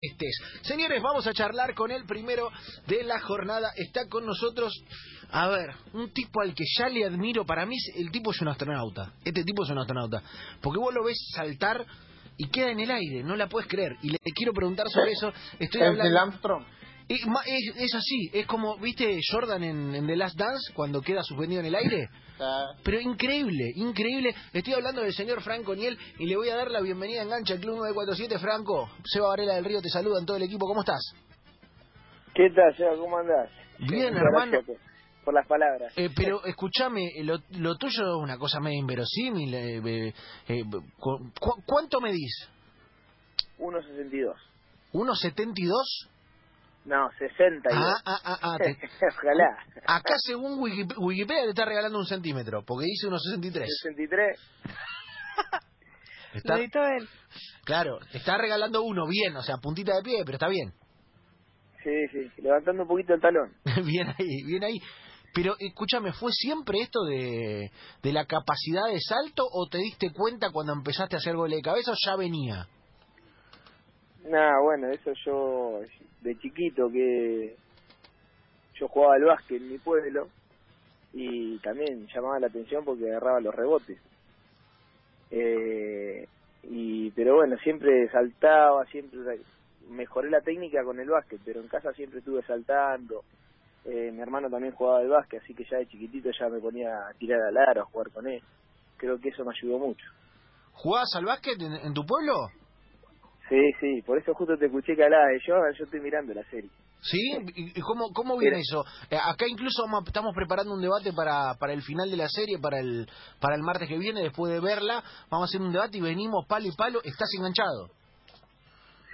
estés. Señores, vamos a charlar con el primero de la jornada. Está con nosotros, a ver, un tipo al que ya le admiro. Para mí, el tipo es un astronauta. Este tipo es un astronauta. Porque vos lo ves saltar y queda en el aire, no la puedes creer. Y le quiero preguntar sobre eso. Estoy ¿Es hablando. del Armstrong? Es, ma- es- es así, es como, ¿viste Jordan en, en The Last Dance cuando queda suspendido en el aire? Ah, Pero increíble, increíble. Estoy hablando del señor Franco Niel y le voy a dar la bienvenida a Engancha al Club 947. Franco, Seba Varela del Río te saluda en todo el equipo. ¿Cómo estás? ¿Qué tal, Seba? ¿Cómo andás? Bien, hermano. Por, las palabras. Eh, pero escúchame, lo, lo tuyo es una cosa medio inverosímil. eh, eh, eh, cu- ¿Cuánto medís? 1.62. ¿1,72? No, 62. Ah, ah, ah, ah, te- Ojalá. Acá según Wiki- Wikipedia te está regalando un centímetro, porque dice 1,63. 63. Está, Lo editó él. claro, te está regalando uno bien, o sea, puntita de pie, pero está bien. Sí, sí. Levantando un poquito el talón. bien ahí, bien ahí. Pero escúchame, ¿fue siempre esto de, de la capacidad de salto o te diste cuenta cuando empezaste a hacer goles de cabeza o ya venía? Nada, bueno, eso yo de chiquito que yo jugaba al básquet en mi pueblo y también llamaba la atención porque agarraba los rebotes. Eh, y pero bueno, siempre saltaba, siempre mejoré la técnica con el básquet, pero en casa siempre estuve saltando. Eh, mi hermano también jugaba al básquet, así que ya de chiquitito ya me ponía a tirar al aro, a jugar con él. Creo que eso me ayudó mucho. ¿Jugabas al básquet en, en tu pueblo? Sí, sí, por eso justo te escuché que hablabas de yo, yo estoy mirando la serie. ¿Sí? ¿Y cómo, cómo viene eso? Eh, acá incluso vamos- estamos preparando un debate para, para el final de la serie, para el, para el martes que viene, después de verla. Vamos a hacer un debate y venimos palo y palo. ¿Estás enganchado?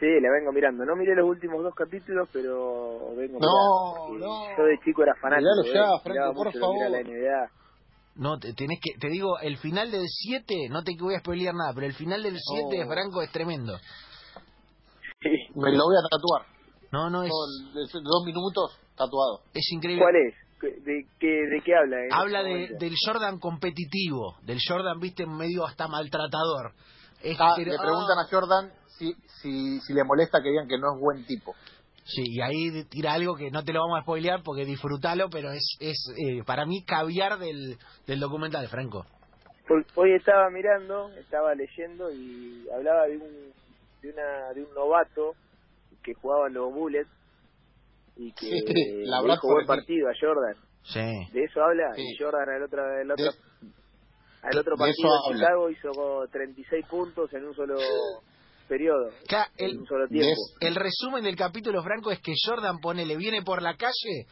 Sí, la vengo mirando. No miré los últimos dos capítulos, pero vengo No, mirando. no. Yo de chico era fanático. Miralo ya, Franco, por favor. la NBA. No, te, tenés que, te digo, el final del 7, no te voy a spoilear nada, pero el final del 7 de Oh. Franco es tremendo. Me lo voy a tatuar. No, no es, Todo dos minutos tatuado. es increíble. ¿Cuál es? ¿Qué- ¿De qué, de qué habla? en Habla de, del Jordan competitivo, del Jordan, viste, medio hasta maltratador. Es- Ah, le preguntan a Jordan si, si, si le molesta que digan que no es buen tipo. Sí, y ahí tira algo que no te lo vamos a spoilear porque disfrútalo, pero es, es eh, para mí caviar del, del documental, Franco. Hoy- Hoy estaba mirando, estaba leyendo y hablaba de un de una de un novato que jugaba en los Bullets y que Sí, le la dijo buen partido a Jordan. Sí. De eso habla Sí. y Jordan al otro al otro De- al otro de partido en habla. Chicago hizo 36 puntos en un solo periodo, Claro, en el, un solo tiempo. El resumen del capítulo, Franco, es que Jordan pone, le viene por la calle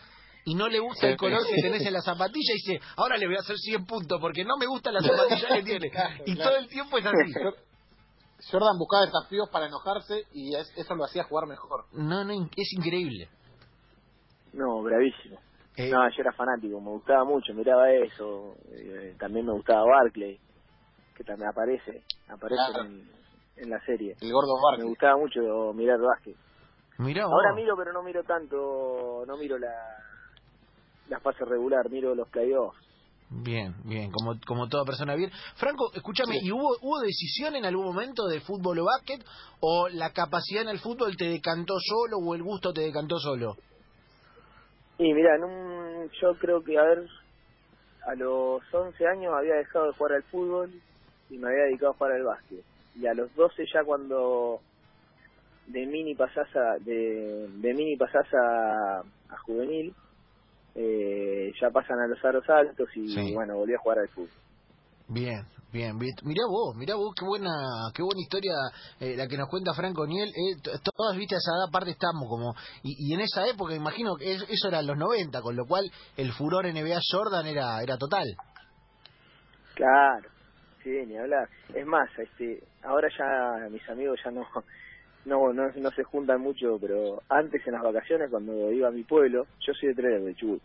y no le gusta el color que tenés en la zapatilla y dice, ahora le voy a hacer 100 puntos porque no me gusta la zapatilla que tiene. Y claro. todo el tiempo es así. Jordan buscaba desafíos para enojarse y es- eso lo hacía jugar mejor. No, no, es increíble. No, bravísimo. Eh, No, yo era fanático, me gustaba mucho, miraba eso. eh, también me gustaba Barclay, que también aparece, aparece Claro. en, en la serie. El gordo Me Barkley. gustaba mucho mirar básquet. mirá. Ahora miro, pero no miro tanto, no miro la la fase regular, miro los playoffs. Bien, bien, como, como toda persona bien. Franco, escúchame, Sí. ¿y hubo, hubo decisión en algún momento de fútbol o básquet? ¿O la capacidad en el fútbol te decantó solo o el gusto te decantó solo? Y mira, en un, yo creo que, a ver, a los 11 años había dejado de jugar al fútbol y me había dedicado a jugar al básquet. Y a los 12 ya cuando de mini pasás a, de, de mini pasás a, a juvenil, eh, ya pasan a los aros altos y Sí. bueno, volví a jugar al fútbol. Bien, bien, bien. Mirá vos, mirá vos, qué buena, qué buena historia eh, la que nos cuenta Franco Niel. Eh, todas, viste, a esa edad aparte estamos como... Y, y en esa época, imagino que es- eso era en los 90, con lo cual el furor NBA Jordan era, era total. Claro, sí, ni hablar. Es más, este, ahora ya mis amigos ya no, no, no, no se juntan mucho, pero antes en las vacaciones cuando iba a mi pueblo, yo soy de Tres de Chubut.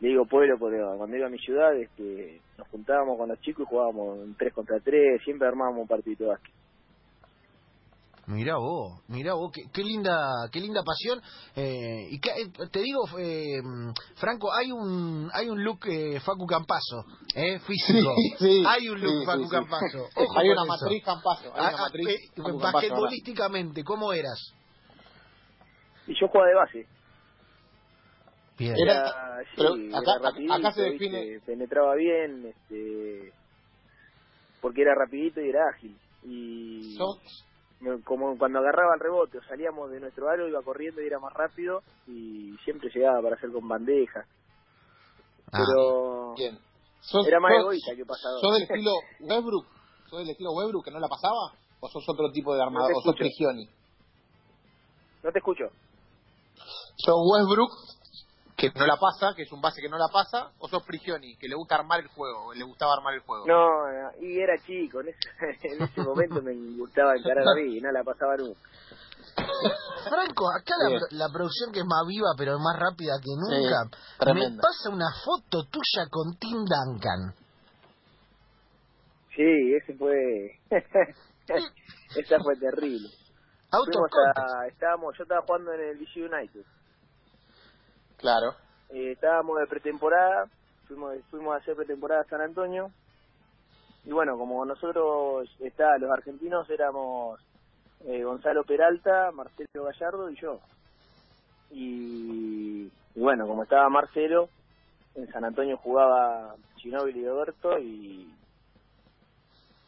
Le digo pueblo porque cuando iba a mi ciudad este, nos juntábamos con los chicos y jugábamos en 3 contra 3, siempre armábamos un partido de básquet. Mirá vos, mirá vos, qué, qué linda, qué linda pasión. Eh, y que, eh, te digo, eh, Franco, hay un, hay un look eh, Facu Campazo, eh, físico. Sí, sí, hay un look sí, Facu sí, sí. Campazo. Ojo Hay una eso. matriz Campazo. Hay Ah, una ah, matriz eh, Facu Campazo, basquetbolísticamente, ¿cómo eras? Y yo jugaba de base. Bien. Era- Era, sí, pero acá- acá- rapidito, acá se ¿viste? define- penetraba bien, este, porque era rapidito y era ágil. Y como cuando agarraba el rebote o salíamos de nuestro aro, iba corriendo y era más rápido y siempre llegaba para hacer con bandeja. Ah, Pero Bien. ¿Sos, era más sos- egoísta que pasador. ¿Sos del estilo Westbrook? ¿Sos del estilo Westbrook que no la pasaba? ¿O sos otro tipo de armador? ¿O sos. Prigioni? no te escucho. ¿Sos Westbrook que no la pasa, que es un base que no la pasa? ¿O sos Prigioni que le gusta armar el juego? Le gustaba armar el juego. No, no, y era chico, en ese, en ese momento me gustaba encarar a mí y no la pasaba nunca. Franco, acá la, la producción que es más viva pero más rápida que nunca, me pasa una foto tuya con Tim Duncan. Sí, ese fue... Esa fue terrible. Auto a, estábamos, yo estaba jugando en el DC United. Claro. Eh, estábamos de pretemporada, fuimos, fuimos a hacer pretemporada a San Antonio. Y bueno, como nosotros, está, los argentinos éramos eh, Gonzalo Peralta, Marcelo Gallardo y yo. Y, bueno, como estaba Marcelo, en San Antonio jugaba Ginóbili y Roberto y,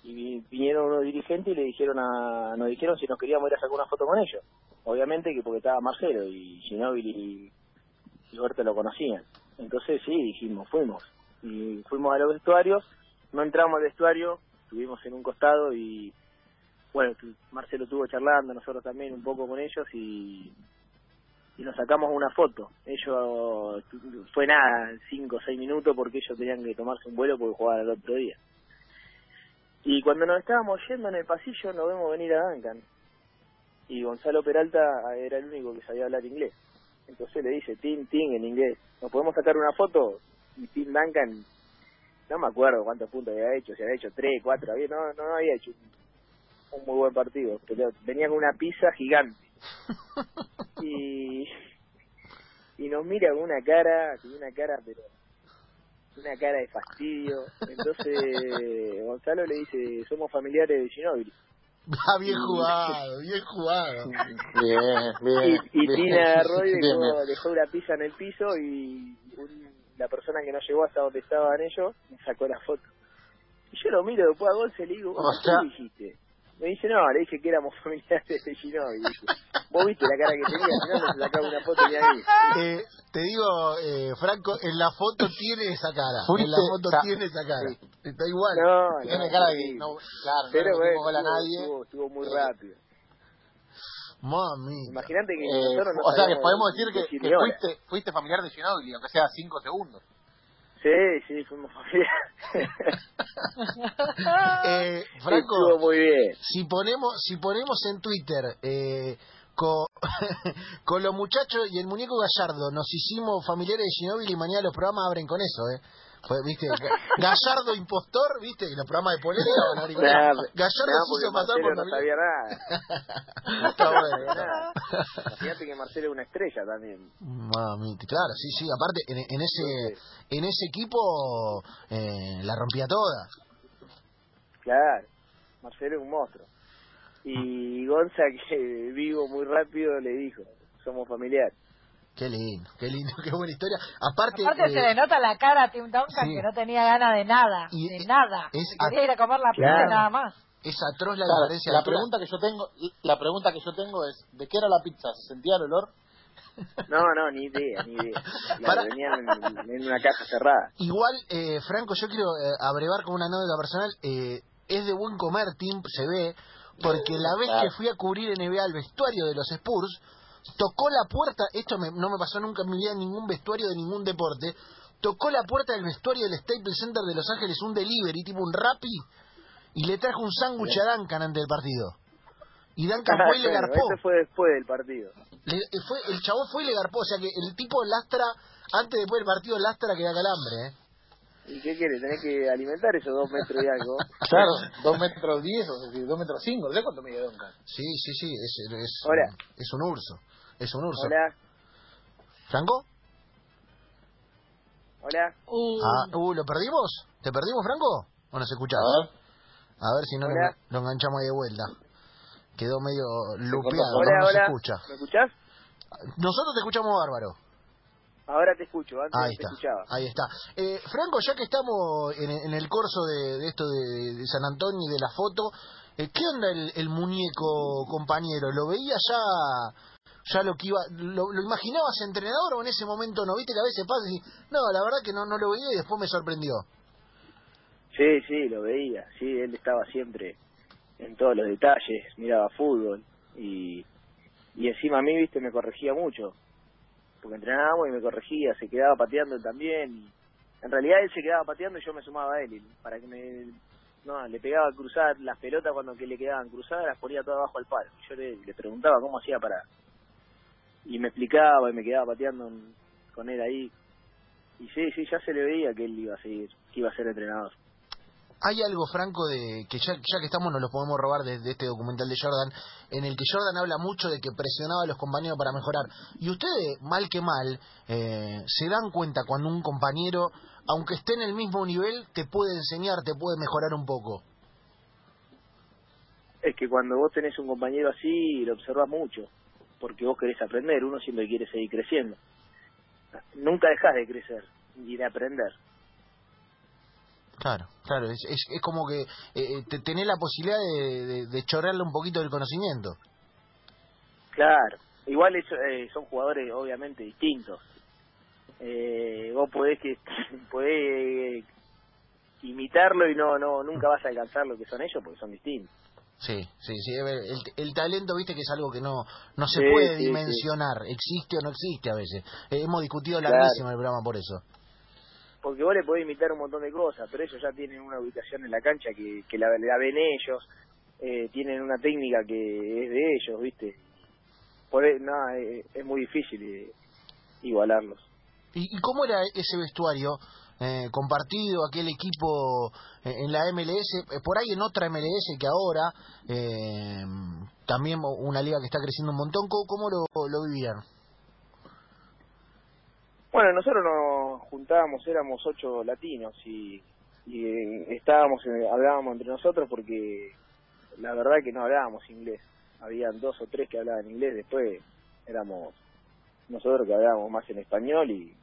y vi- vinieron unos dirigentes y le dijeron a, nos dijeron si nos queríamos ir a sacar una foto con ellos. Obviamente que porque estaba Marcelo y Ginóbili y, Roberto lo conocían. Entonces sí, dijimos, fuimos. Y fuimos a los vestuarios, no entramos al vestuario, estuvimos en un costado y bueno, Marcelo estuvo charlando, nosotros también un poco con ellos y, y nos sacamos una foto. Ellos, fue nada, cinco o seis minutos porque ellos tenían que tomarse un vuelo porque jugaban el otro día. Y cuando nos estábamos yendo en el pasillo nos vemos venir a Duncan. Y Gonzalo Peralta era el único que sabía hablar inglés. Entonces le dice, Tim, Tim, en inglés, ¿nos podemos sacar una foto? Y Tim Duncan, no me acuerdo cuántos puntos había hecho, si había hecho tres, cuatro, había, no, no había hecho un, un muy buen partido, pero venía con una pizza gigante. Y, y nos mira con una cara, con una cara, pero una cara de fastidio. Entonces Gonzalo le dice, somos familiares de Ginóbili. Ah, bien jugado, bien jugado. Bien, bien. y, y bien. Tina agarró y dejó, dejó una pizza en el piso y un- la persona que no llegó hasta donde estaban ellos me sacó la foto. Y yo lo miro después a Gonce y le digo, ¿qué sea- dijiste? Me dice, no, le dije que éramos familiares de dije, Vos viste la cara que tenía, si no, se sacaba una foto ni ahí. Eh, te digo, eh, Franco, en la foto tiene esa cara. Fuiste- en la foto tiene esa cara. Está igual. No, Tiene no, cara de sí. que no, claro, Pero no le bueno, gol a estuvo, nadie. estuvo, estuvo muy Eh, rápido. Mami. Imagínate que Eh, nosotros no o sea que podemos decir que, fuiste, fuiste familiar de Ginobili, aunque sea cinco segundos. Sí, sí, fuimos familiares. Eh, Estuvo Franco, muy bien. si ponemos, si ponemos en Twitter eh, con, con los muchachos y el muñeco Gallardo, nos hicimos familiares de Ginóbili y mañana los programas abren con eso, ¿eh? Pues, ¿viste? Gallardo impostor, ¿viste? Y los programas de polémica van a Nah. Gallardo nah, se hizo pasar Marcelo por no sabía nada. Está No bueno. nada. Imagínate que Marcelo es una estrella también. Mami, claro, sí, sí. Aparte, en, en ese en ese equipo eh, la rompía toda. Claro, Marcelo es un monstruo. Y Gonza, que vivo muy rápido, le dijo, somos familiares. Qué lindo, qué lindo, qué buena historia. Aparte, Aparte se eh, le nota la cara a Tim Duncan sí. que no tenía ganas de nada, Y de es- nada. es Se quería ir a comer la pizza Claro. y nada más. es atroz la Claro, diferencia. la altura. pregunta que yo tengo, la pregunta que yo tengo es, ¿de qué era la pizza? ¿Se sentía el olor? No, no, ni idea, ni idea. La Para- venían en, en una caja cerrada. Igual, eh, Franco, yo quiero eh, abrevar con una anécdota personal. eh, es de buen comer, Tim, se ve, porque la vez Claro. que fui a cubrir NBA el vestuario de los Spurs, tocó la puerta, esto me- no me pasó nunca en mi vida en ningún vestuario de ningún deporte, tocó la puerta del vestuario del Staples Center de Los Ángeles, un delivery, tipo un Rappi, y le trajo un sándwich a Duncan antes del partido. Y Duncan fue y le garpó. Eso fue después del partido. Le- eh, fue, el chabón fue y le garpó, o sea que el tipo lastra, antes después del partido lastra que da calambre, ¿eh? ¿Y qué quieres? Tenés que alimentar esos dos metros y algo. Claro, dos metros diez, o sea, dos metros cinco, sé cuánto mide Duncan. Sí, sí, sí, es, es, es un urso, es un urso. Hola, ¿Franco? hola. Uh, Ah, uh, ¿lo perdimos? ¿Te perdimos, Franco? ¿O nos escuchás? A ver. A ver si no lo, Hola. lo enganchamos ahí de vuelta. Quedó medio lupeado, Hola, no, no se hola. escucha. ¿Me escuchás? Nosotros te escuchamos bárbaro. Ahora te escucho, antes Ahí no te está, escuchaba. ahí está. Eh, Franco, ya que estamos en, en el corso de, de esto de, de San Antonio y de la foto, eh, ¿qué onda el, el muñeco, compañero? ¿Lo veía ya, ya lo que iba, lo, lo imaginabas entrenador o en ese momento no viste que a veces pasa y no, la verdad que no, no lo veía y después me sorprendió? Sí, sí, lo veía. Sí, él estaba siempre en todos los detalles, miraba fútbol y, y encima a mí, viste, me corregía mucho. Porque entrenábamos y me corregía, se quedaba pateando también. Y en realidad él se quedaba pateando y yo me sumaba a él. para que me. No, le pegaba a cruzar las pelotas cuando que le quedaban cruzadas, las ponía todas abajo al palo. Yo le, le preguntaba cómo hacía para. Y me explicaba y me quedaba pateando con él ahí. Y sí, sí, ya se le veía que él iba a seguir, que iba a ser entrenador. Hay algo, Franco, de que ya, ya que estamos nos lo podemos robar de, de este documental de Jordan, en el que Jordan habla mucho de que presionaba a los compañeros para mejorar. Y ustedes, mal que mal, eh, se dan cuenta cuando un compañero, aunque esté en el mismo nivel, te puede enseñar, te puede mejorar un poco. Es que cuando vos tenés un compañero así, lo observas mucho, porque vos querés aprender, uno siempre quiere seguir creciendo. Nunca dejas de crecer y de aprender. Claro, claro, es, es, es como que eh, te, tenés la posibilidad de, de, de chorrearle un poquito del conocimiento. Claro, igual eso, eh, son jugadores obviamente distintos. Eh, vos podés que podés imitarlo y no no nunca vas a alcanzar lo que son ellos porque son distintos. Sí, sí, sí. a ver, El, el talento, viste, que es algo que no, no se Sí, puede sí, dimensionar. Existe o no existe a veces. Eh, hemos discutido Claro. larguísimo el programa por eso. Porque vos le podés imitar un montón de cosas, pero ellos ya tienen una ubicación en la cancha que, que la, la ven ellos, eh, tienen una técnica que es de ellos, ¿viste? Por, e- no, eh, es muy difícil eh, igualarlos. ¿Y, y cómo era ese vestuario eh, compartido, aquel equipo eh, en la MLS, eh, por ahí en otra MLS que ahora, eh, también una liga que está creciendo un montón, ¿cómo, cómo lo, lo vivían? Bueno, nosotros nos juntábamos, éramos ocho latinos y, y eh, estábamos, hablábamos entre nosotros porque la verdad que no hablábamos inglés. Habían dos o tres que hablaban inglés, después éramos nosotros que hablábamos más en español y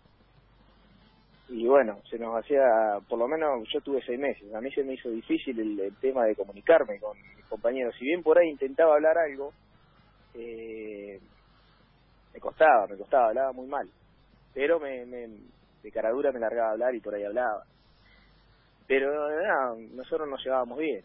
y bueno, se nos hacía, por lo menos yo tuve seis meses, a mí se me hizo difícil el, el tema de comunicarme con mis compañeros. Si bien por ahí intentaba hablar algo, eh, me costaba, me costaba, hablaba muy mal. Pero me, me, de cara dura me largaba a hablar y por ahí hablaba. Pero nada, nosotros nos llevábamos bien.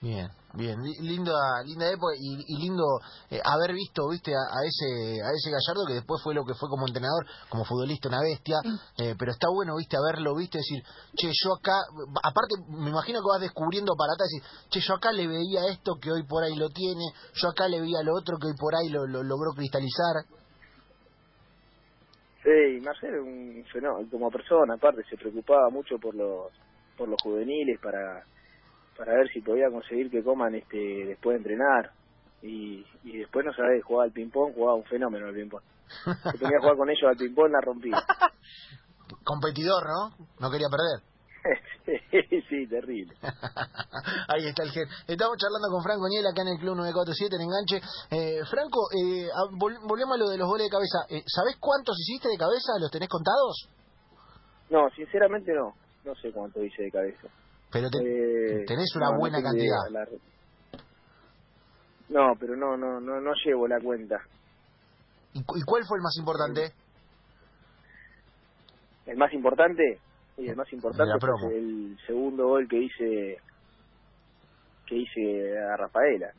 Bien, bien, li- linda, linda época y, y lindo eh, haber visto, viste, a, a ese, a ese Gallardo que después fue lo que fue como entrenador, como futbolista, una bestia, eh, pero está bueno, viste, haberlo, viste, decir, che, yo acá, aparte, me imagino que vas descubriendo para atrás, decir, che, yo acá le veía esto que hoy por ahí lo tiene, yo acá le veía lo otro que hoy por ahí lo, lo logró cristalizar. Sí, y Marcelo era un fenómeno, como persona, aparte se preocupaba mucho por los por los juveniles para para ver si podía conseguir que coman este después de entrenar y, y después no sabés jugar al ping pong, jugaba un fenómeno al ping pong. Se ponía a jugar con ellos al ping pong, la rompía. Competidor, ¿no? No quería perder. sí, terrible. Ahí está el gen. Estamos charlando con Franco Niel acá en el Club 947 en Enganche. Eh, Franco, eh, volvemos a lo de los goles de cabeza. Eh, ¿Sabés cuántos hiciste de cabeza? ¿Los tenés contados? No, sinceramente no, no sé cuánto hice de cabeza. Pero te- Eh, tenés una no, buena cantidad. la- No, pero no, no, no, no llevo la cuenta. ¿Y, cu- y cuál fue el más importante? El más importante, y el más importante fue el segundo gol que hice que hice a Rafaela.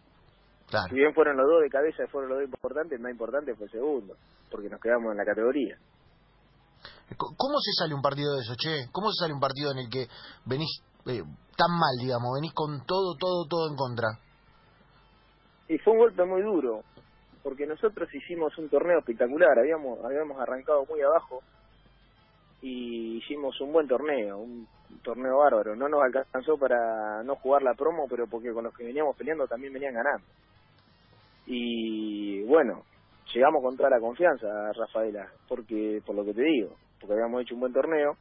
Claro. Si bien fueron los dos de cabeza, fueron los dos importantes, el más importante fue el segundo, porque nos quedamos en la categoría. ¿Cómo se sale un partido de eso, che? ¿Cómo se sale un partido en el que venís eh, tan mal, digamos? Venís con todo, todo, todo en contra. Y fue un golpe muy duro, porque nosotros hicimos un torneo espectacular, habíamos habíamos arrancado muy abajo y hicimos un buen torneo, un torneo bárbaro. No nos alcanzó para no jugar la promo, pero porque con los que veníamos peleando también venían ganando. Y bueno, llegamos con toda la confianza, Rafaela, porque por lo que te digo, porque habíamos hecho un buen torneo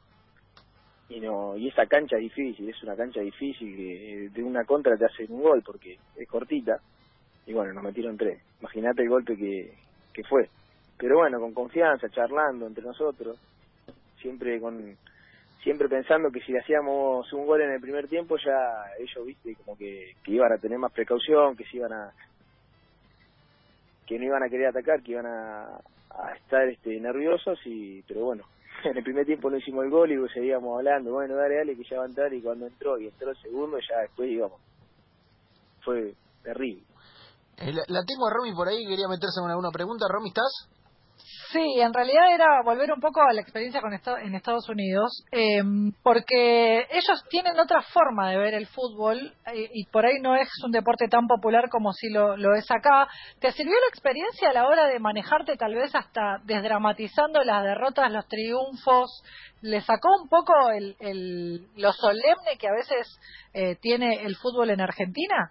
y no y esa cancha difícil, es una cancha difícil que de una contra te hacen un gol porque es cortita y bueno, nos metieron tres. Imagínate el golpe que, que fue. Pero bueno, con confianza, charlando entre nosotros, siempre con siempre pensando que si hacíamos un gol en el primer tiempo ya ellos viste como que, que iban a tener más precaución que se iban a que no iban a querer atacar que iban a, a estar este nerviosos y pero bueno en el primer tiempo no hicimos el gol y seguíamos hablando bueno dale dale que ya va a entrar y cuando entró y entró el segundo ya después íbamos fue terrible Eh, la, la tengo a Romy por ahí, quería meterse con alguna pregunta. Romy, ¿estás? Sí, en realidad era volver un poco a la experiencia con en Estados Unidos, eh, porque ellos tienen otra forma de ver el fútbol eh, y por ahí no es un deporte tan popular como si lo, es acá. ¿Te sirvió la experiencia a la hora de manejarte tal vez hasta desdramatizando las derrotas, los triunfos? ¿Le sacó un poco el, lo solemne que a veces eh, tiene el fútbol en Argentina?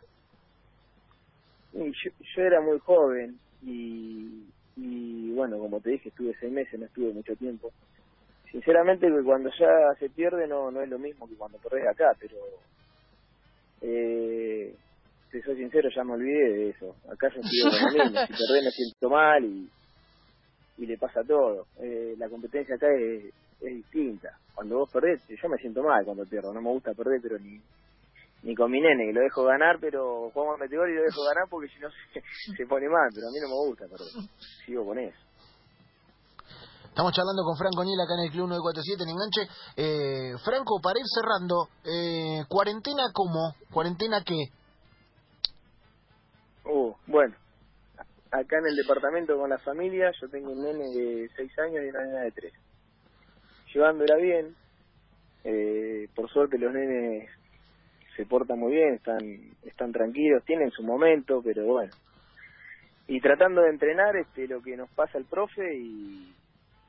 Yo, yo era muy joven y, y bueno, como te dije, estuve seis meses, no estuve mucho tiempo. Sinceramente que cuando ya se pierde no no es lo mismo que cuando perdés acá, pero eh, si soy sincero ya me olvidé de eso. Acá yo estoy con lo mismo, si perdés me siento mal y, y le pasa todo. Eh, la competencia acá es, es distinta. Cuando vos perdés, yo me siento mal cuando pierdo, no me gusta perder, pero ni ni con mi nene, que lo dejo ganar, pero jugamos a meter gol y lo dejo ganar porque si no se, se pone mal, pero a mí no me gusta perder. Sigo con eso. Estamos charlando con Franco Niel acá en el Club 947 en Enganche. Eh, Franco, para ir cerrando, eh, ¿cuarentena cómo? ¿Cuarentena qué? Uh, bueno, acá en el departamento con la familia, yo tengo un nene de 6 años y una nena de 3. Llevándola bien, eh, por suerte los nenes se portan muy bien, están, están tranquilos, tienen su momento, pero bueno. Y tratando de entrenar este lo que nos pasa el profe y,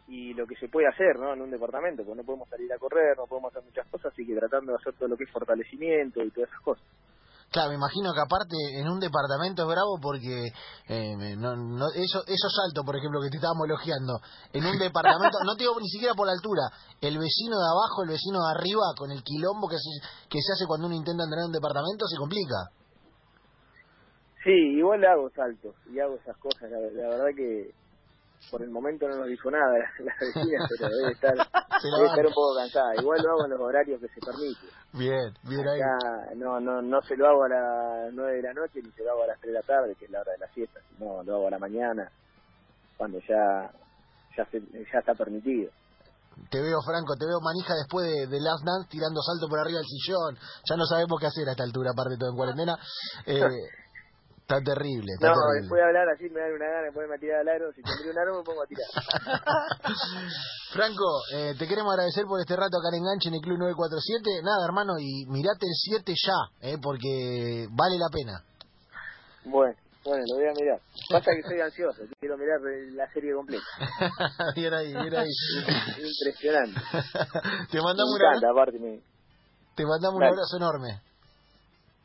y lo que se puede hacer ¿no? en un departamento, porque no podemos salir a correr, no podemos hacer muchas cosas, así que tratando de hacer todo lo que es fortalecimiento y todas esas cosas. Claro, me imagino que aparte en un departamento es bravo porque eh, no, no, eso, esos saltos, por ejemplo, que te estábamos elogiando, en un departamento, no te digo ni siquiera por la altura, el vecino de abajo, el vecino de arriba, con el quilombo que se, que se hace cuando uno intenta entrenar en un departamento, se complica. Sí, igual hago saltos y hago esas cosas. La, la verdad que por el momento no nos dijo nada la, vecina, pero debe estar, debe estar un poco cansada. Igual lo hago en los horarios que se permite. Bien, bien ahí. Acá no, no, no se lo hago a las 9 de la noche ni se lo hago a las 3 de la tarde, que es la hora de la siesta, sino lo hago a la mañana, cuando ya ya, se, ya está permitido. Te veo, Franco, te veo manija después de, de Last Dance tirando salto por arriba del sillón. Ya no sabemos qué hacer a esta altura, aparte de todo en cuarentena. Eh, está terrible, está No, terrible. después de hablar así me da una gana de ponerme a tirar al aro. Si tendría un aro me pongo a tirar. Franco, eh, te queremos agradecer por este rato acá en Enganche en el Club 947. Nada, hermano, y mirate el 7 ya, eh, porque vale la pena. Bueno, bueno, lo voy a mirar. Pasa que soy ansioso, quiero mirar la serie completa. bien ahí, bien ahí. Impresionante. te Me mandamos, un encanta, abrazo, aparte. Me... te mandamos un abrazo enorme.